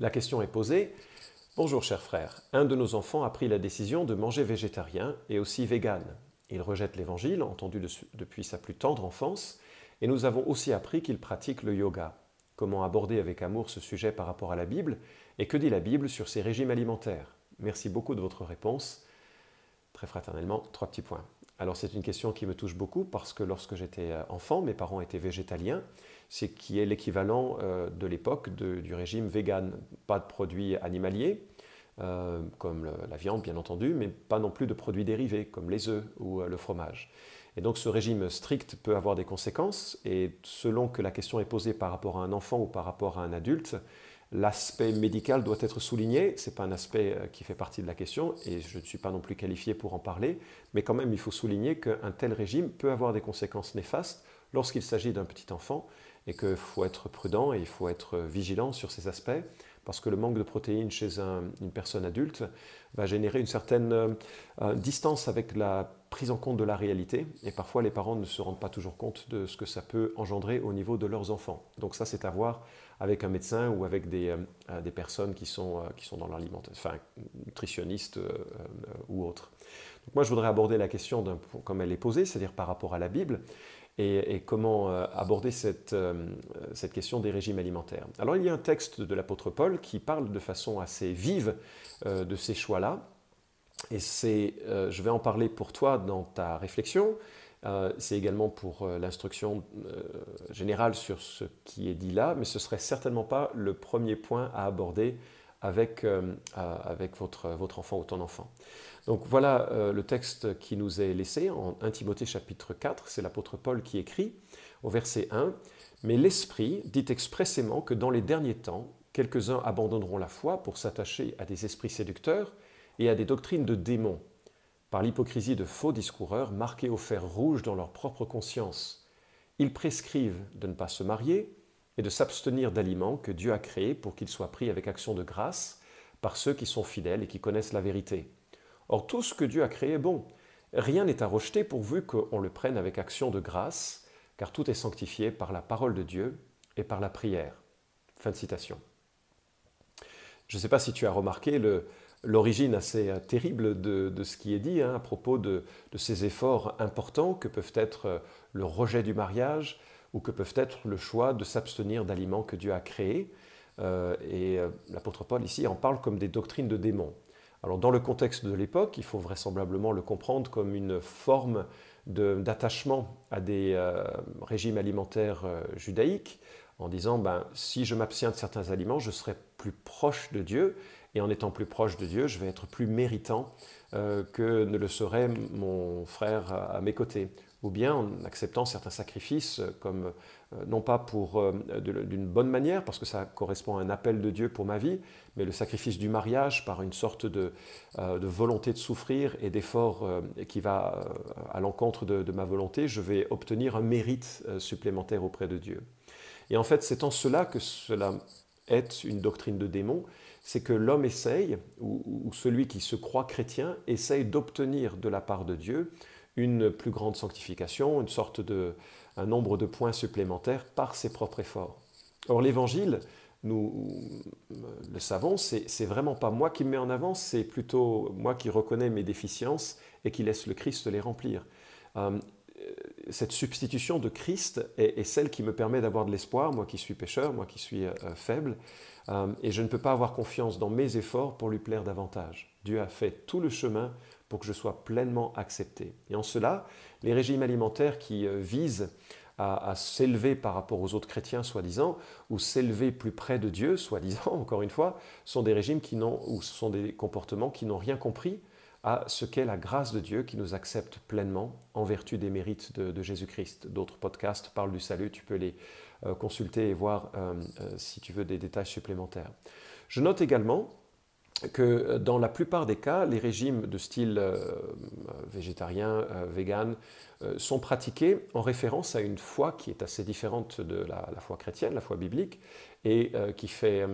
La question est posée. Bonjour cher frère, un de nos enfants a pris la décision de manger végétarien et aussi vegan. Il rejette l'évangile, entendu depuis sa plus tendre enfance, et nous avons aussi appris qu'il pratique le yoga. Comment aborder avec amour ce sujet par rapport à la Bible et que dit la Bible sur ces régimes alimentaires? Merci beaucoup de votre réponse. Très fraternellement, trois petits points. Alors c'est une question qui me touche beaucoup parce que lorsque j'étais euh, enfant, mes parents étaient végétaliens, ce qui est l'équivalent euh, de l'époque du régime vegan. Pas de produits animaliers, euh, comme la viande bien entendu, mais pas non plus de produits dérivés comme les œufs ou le fromage. Et donc ce régime strict peut avoir des conséquences, et selon que la question est posée par rapport à un enfant ou par rapport à un adulte, L'aspect médical doit être souligné, ce n'est pas un aspect euh, qui fait partie de la question, et je ne suis pas non plus qualifié pour en parler, mais quand même il faut souligner qu'un tel régime peut avoir des conséquences néfastes lorsqu'il s'agit d'un petit enfant, et qu'il faut être prudent et il faut être vigilant sur ces aspects, parce que le manque de protéines chez une personne adulte va générer une certaine euh, euh, distance avec la prise en compte de la réalité, et parfois les parents ne se rendent pas toujours compte de ce que ça peut engendrer au niveau de leurs enfants. Donc ça c'est à voir avec un médecin ou avec des, euh, des personnes qui sont, euh, qui sont dans l'alimentation, enfin nutritionnistes euh, ou autres. Donc moi je voudrais aborder la question comme elle est posée, c'est-à-dire par rapport à la Bible, et, comment aborder cette, cette question des régimes alimentaires. Alors il y a un texte de l'apôtre Paul qui parle de façon assez vive de ces choix-là, et c'est, je vais en parler pour toi dans ta réflexion, euh, c'est également pour euh, l'instruction euh, générale sur ce qui est dit là, mais ce serait certainement pas le premier point à aborder avec, avec votre, votre enfant ou ton enfant. Donc voilà le texte qui nous est laissé en 1 Timothée chapitre 4, c'est l'apôtre Paul qui écrit au verset 1, Mais l'Esprit dit expressément que dans les derniers temps, quelques-uns abandonneront la foi pour s'attacher à des esprits séducteurs et à des doctrines de démons par l'hypocrisie de faux discoureurs marqués au fer rouge dans leur propre conscience. Ils prescrivent de ne pas se marier et de s'abstenir d'aliments que Dieu a créés pour qu'ils soient pris avec action de grâce par ceux qui sont fidèles et qui connaissent la vérité. Or tout ce que Dieu a créé est bon. Rien n'est à rejeter pourvu qu'on le prenne avec action de grâce, car tout est sanctifié par la parole de Dieu et par la prière. Fin de citation. Je ne sais pas si tu as remarqué le, l'origine assez euh, terrible de, ce qui est dit hein, à propos de, ces efforts importants que peuvent être euh, le rejet du mariage ou que peuvent être le choix de s'abstenir d'aliments que Dieu a créés. Euh, et l'apôtre Paul ici en parle comme des doctrines de démons. Alors dans le contexte de l'époque, il faut vraisemblablement le comprendre comme une forme d'attachement à des régimes alimentaires judaïques, en disant ben, si je m'abstiens de certains aliments, je serai plus proche de Dieu et en étant plus proche de Dieu, je vais être plus méritant euh, que ne le serait mon frère à, mes côtés. Ou bien en acceptant certains sacrifices, euh, comme euh, non pas pour d'une bonne manière, parce que ça correspond à un appel de Dieu pour ma vie, mais le sacrifice du mariage par une sorte de, volonté de souffrir et d'effort qui va à l'encontre de, ma volonté, je vais obtenir un mérite supplémentaire auprès de Dieu. Et en fait, c'est en cela que cela est une doctrine de démon, c'est que l'homme essaye, ou, celui qui se croit chrétien, essaye d'obtenir de la part de Dieu une plus grande sanctification, une sorte de, un nombre de points supplémentaires par ses propres efforts. Or l'évangile, nous le savons, c'est vraiment pas moi qui me mets en avant, c'est plutôt moi qui reconnais mes déficiences et qui laisse le Christ les remplir. Euh, cette substitution de Christ est, celle qui me permet d'avoir de l'espoir, moi qui suis pécheur, moi qui suis euh, faible, euh, et je ne peux pas avoir confiance dans mes efforts pour lui plaire davantage. Dieu a fait tout le chemin pour que je sois pleinement accepté. Et en cela, les régimes alimentaires qui euh, visent à, s'élever par rapport aux autres chrétiens, soi-disant, ou s'élever plus près de Dieu, soi-disant, encore une fois, sont des régimes qui n'ont, ou sont des comportements qui n'ont rien compris à ce qu'est la grâce de Dieu qui nous accepte pleinement en vertu des mérites de, Jésus-Christ. D'autres podcasts parlent du salut, tu peux les euh, consulter et voir euh, euh, si tu veux des détails supplémentaires. Je note également que dans la plupart des cas, les régimes de style végétarien, vegan, sont pratiqués en référence à une foi qui est assez différente de la, la foi chrétienne, la foi biblique, et qui fait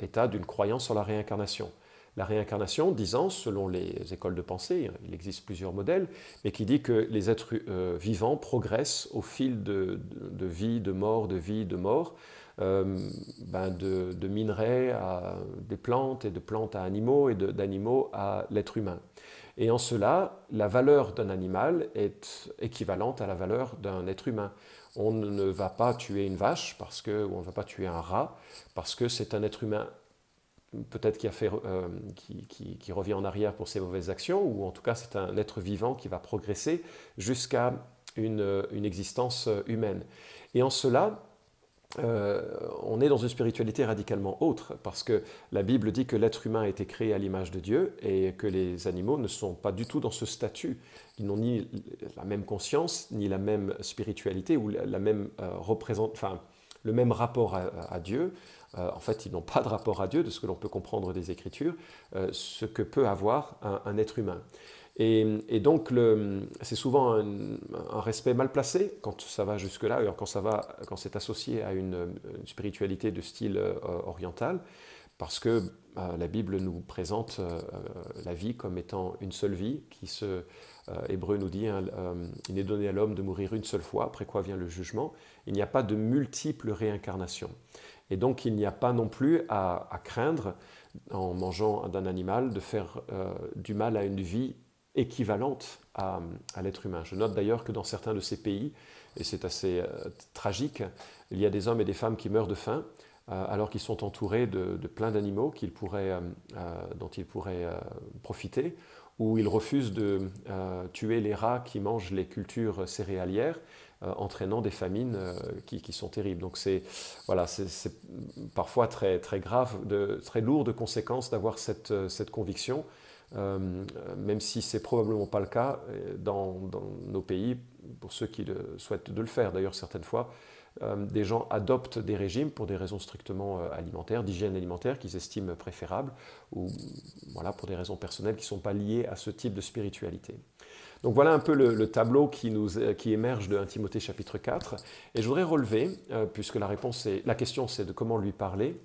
état d'une croyance en la réincarnation la réincarnation disant, selon les écoles de pensée, il existe plusieurs modèles, mais qui dit que les êtres euh, vivants progressent au fil de, vie, de mort, de vie, de mort, ben de, minerais à des plantes et de plantes à animaux et d'animaux à l'être humain. Et en cela, la valeur d'un animal est équivalente à la valeur d'un être humain. On ne va pas tuer une vache parce que, ou on ne va pas tuer un rat parce que c'est un être humain peut-être euh, qui, revient en arrière pour ses mauvaises actions, ou en tout cas c'est un être vivant qui va progresser jusqu'à une, une, existence humaine. Et en cela, euh, on est dans une spiritualité radicalement autre, parce que la Bible dit que l'être humain a été créé à l'image de Dieu et que les animaux ne sont pas du tout dans ce statut. Ils n'ont ni la même conscience, ni la même spiritualité, ou la même euh, enfin, le même rapport à, Dieu. Euh, en fait, ils n'ont pas de rapport à Dieu, de ce que l'on peut comprendre des Écritures, ce que peut avoir un être humain. Et, donc, c'est souvent un, respect mal placé quand ça va jusque-là, quand, ça va, quand c'est associé à une, spiritualité de style euh, oriental, parce que euh, la Bible nous présente euh, la vie comme étant une seule vie, qui se, Hébreu nous dit, hein, il n'est donné à l'homme de mourir une seule fois, après quoi vient le jugement. Il n'y a pas de multiples réincarnations. Et donc, il n'y a pas non plus à, craindre, en mangeant d'un animal, de faire du mal à une vie équivalente à, l'être humain. Je note d'ailleurs que dans certains de ces pays, et c'est assez euh, tragique, il y a des hommes et des femmes qui meurent de faim euh, alors qu'ils sont entourés de, plein d'animaux euh, dont ils pourraient profiter, ou ils refusent de tuer les rats qui mangent les cultures céréalières, entraînant des famines qui, sont terribles. Donc c'est voilà, parfois très, très grave, de, très lourd de conséquences d'avoir cette, conviction euh, même si c'est probablement pas le cas euh, dans, nos pays pour ceux qui souhaitent de le faire. D'ailleurs, certaines fois, euh, des gens adoptent des régimes pour des raisons strictement alimentaires, d'hygiène alimentaire, qu'ils estiment préférables, ou voilà, pour des raisons personnelles qui ne sont pas liées à ce type de spiritualité. Donc voilà un peu le, tableau qui, nous, qui, émerge de 1 Timothée chapitre 4. Et je voudrais relever, puisque la, réponse est, la question c'est de comment lui parler,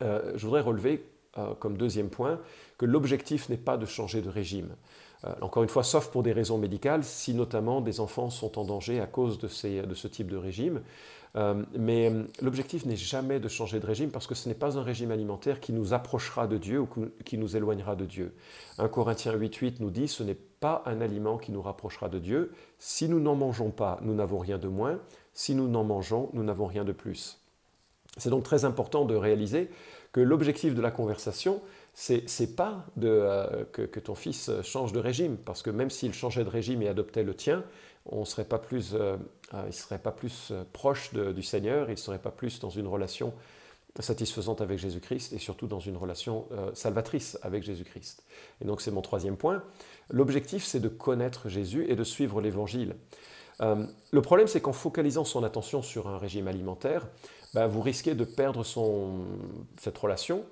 je voudrais relever euh, comme deuxième point, que l'objectif n'est pas de changer de régime. Euh, encore une fois, sauf pour des raisons médicales, si notamment des enfants sont en danger à cause de, ce type de régime. Euh, mais l'objectif n'est jamais de changer de régime parce que ce n'est pas un régime alimentaire qui nous approchera de Dieu ou qui nous éloignera de Dieu. 1 Corinthiens 8.8 nous dit ce n'est pas un aliment qui nous rapprochera de Dieu. Si nous n'en mangeons pas, nous n'avons rien de moins. Si nous n'en mangeons, nous n'avons rien de plus. C'est donc très important de réaliser que l'objectif de la conversation, c'est pas euh, que, ton fils change de régime, parce que même s'il changeait de régime et adoptait le tien, on serait pas plus, euh, euh, il serait pas plus proche du Seigneur, il ne serait pas plus dans une relation satisfaisante avec Jésus-Christ et surtout dans une relation salvatrice avec Jésus-Christ. Et donc c'est mon troisième point. L'objectif, c'est de connaître Jésus et de suivre l'Évangile. le problème, c'est qu'en focalisant son attention sur un régime alimentaire, bah, vous risquez de perdre cette relation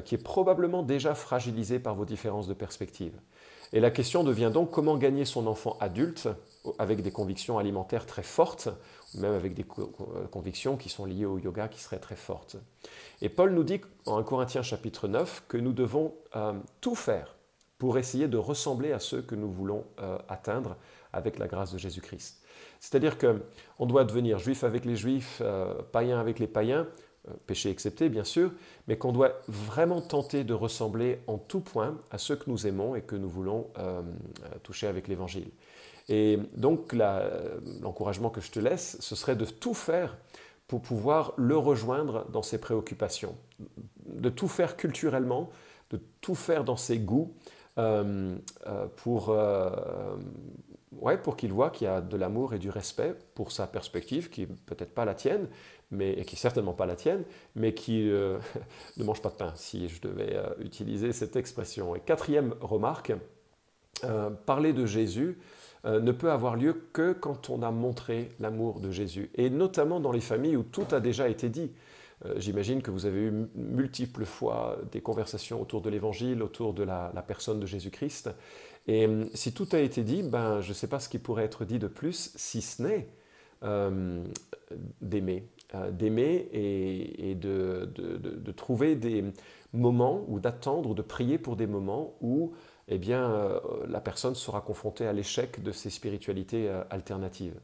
qui est probablement déjà fragilisée par vos différences de perspective. Et la question devient donc comment gagner son enfant adulte avec des convictions alimentaires très fortes, même avec des euh, convictions qui sont liées au yoga qui seraient très fortes. Et Paul nous dit en 1 Corinthiens chapitre 9 que nous devons euh, tout faire pour essayer de ressembler à ceux que nous voulons atteindre avec la grâce de Jésus-Christ. C'est-à-dire qu'on doit devenir juif avec les juifs, euh, païen avec les païens, euh, péché excepté bien sûr, mais qu'on doit vraiment tenter de ressembler en tout point à ceux que nous aimons et que nous voulons euh, toucher avec l'Évangile. Et donc l'encouragement que je te laisse, ce serait de tout faire pour pouvoir le rejoindre dans ses préoccupations, de tout faire culturellement, de tout faire dans ses goûts pour ouais, pour qu'il voit qu'il y a de l'amour et du respect pour sa perspective, qui n'est peut-être pas la tienne, mais, et qui n'est certainement pas la tienne, mais qui euh, ne mange pas de pain, si je devais euh, utiliser cette expression. Et quatrième remarque, euh, parler de Jésus ne peut avoir lieu que quand on a montré l'amour de Jésus, et notamment dans les familles où tout a déjà été dit. J'imagine que vous avez eu multiples fois des conversations autour de l'Évangile, autour de la, personne de Jésus-Christ, et si tout a été dit, ben, je ne sais pas ce qui pourrait être dit de plus, si ce n'est d'aimer. Euh, d'aimer et, de, de, trouver des moments ou d'attendre ou de prier pour des moments où eh bien, la personne sera confrontée à l'échec de ses spiritualités alternatives.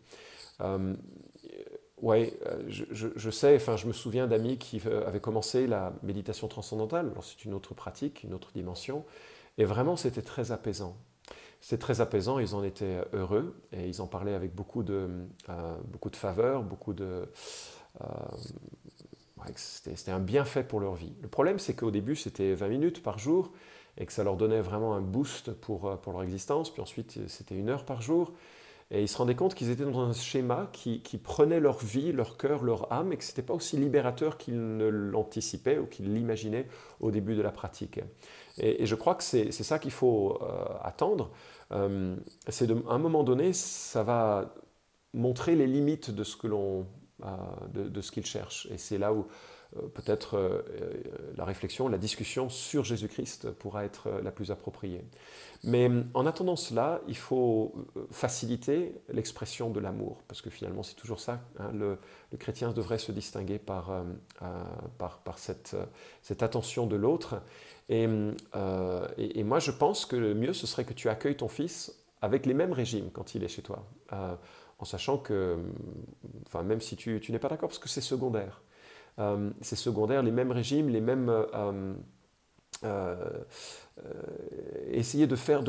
oui, je, je, sais, enfin, je me souviens d'amis qui avaient commencé la méditation transcendantale. Alors, c'est une autre pratique, une autre dimension. Et vraiment, c'était très apaisant. C'était très apaisant, ils en étaient heureux et ils en parlaient avec beaucoup de, beaucoup de faveur, beaucoup de. C'était un bienfait pour leur vie. Le problème, c'est qu'au début, c'était 20 minutes par jour et que ça leur donnait vraiment un boost pour, pour leur existence. Puis ensuite, c'était une heure par jour. Et ils se rendaient compte qu'ils étaient dans un schéma qui, qui, prenait leur vie, leur cœur, leur âme, et que ce n'était pas aussi libérateur qu'ils ne l'anticipaient ou qu'ils l'imaginaient au début de la pratique. Et, je crois que c'est ça qu'il faut euh, attendre. Euh, c'est à un moment donné, ça va montrer les limites de ce que l'on, euh, de, ce qu'ils cherchent. Et c'est là où euh, peut-être euh, euh, la réflexion, la discussion sur Jésus-Christ pourra être la plus appropriée. Mais en attendant cela, il faut faciliter l'expression de l'amour, parce que finalement c'est toujours ça. Hein, le, chrétien devrait se distinguer par, par, cette, attention de l'autre. Et, moi je pense que le mieux ce serait que tu accueilles ton fils avec les mêmes régimes quand il est chez toi, en sachant que, enfin, même si tu, n'es pas d'accord, parce que c'est secondaire. Euh, c'est secondaire, les mêmes régimes, les mêmes... Euh, euh, essayer de faire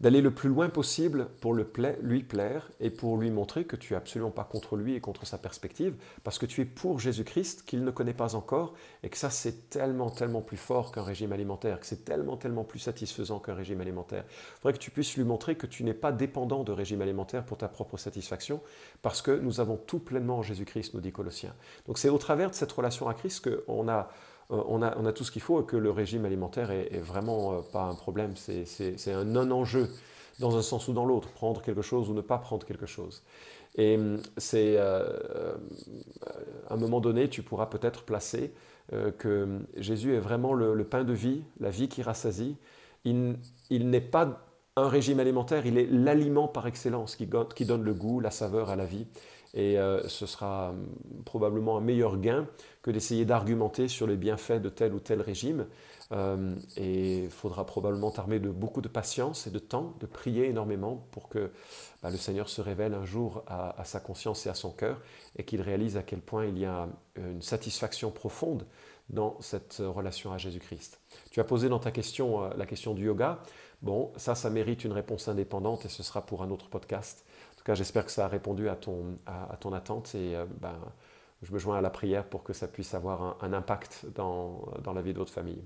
d'aller le plus loin possible pour le lui plaire et pour lui montrer que tu es absolument pas contre lui et contre sa perspective parce que tu es pour Jésus-Christ qu'il ne connaît pas encore et que ça c'est tellement tellement plus fort qu'un régime alimentaire que c'est tellement tellement plus satisfaisant qu'un régime alimentaire. Il faudrait que tu puisses lui montrer que tu n'es pas dépendant de régime alimentaire pour ta propre satisfaction parce que nous avons tout pleinement en Jésus-Christ nous dit Colossiens. Donc c'est au travers de cette relation à Christ qu'on a euh, on a, tout ce qu'il faut et que le régime alimentaire est, vraiment euh, pas un problème, c'est un non-enjeu dans un sens ou dans l'autre, prendre quelque chose ou ne pas prendre quelque chose. Et hum, c'est euh, à un moment donné, tu pourras peut-être placer que Jésus est vraiment le, pain de vie, la vie qui rassasie. Il, n'est pas un régime alimentaire, il est l'aliment par excellence qui, donne le goût, la saveur à la vie. Et euh, ce sera hum, probablement un meilleur gain que d'essayer d'argumenter sur les bienfaits de tel ou tel régime. Euh, et il faudra probablement t'armer de beaucoup de patience et de temps, de prier énormément pour que bah, le Seigneur se révèle un jour à, sa conscience et à son cœur et qu'il réalise à quel point il y a une satisfaction profonde dans cette relation à Jésus-Christ. Tu as posé dans ta question euh, la question du yoga. Bon, ça, ça mérite une réponse indépendante et ce sera pour un autre podcast tout cas, j'espère que ça a répondu à ton, à, ton attente et euh, ben, je me joins à la prière pour que ça puisse avoir un, impact dans, dans la vie de votre famille.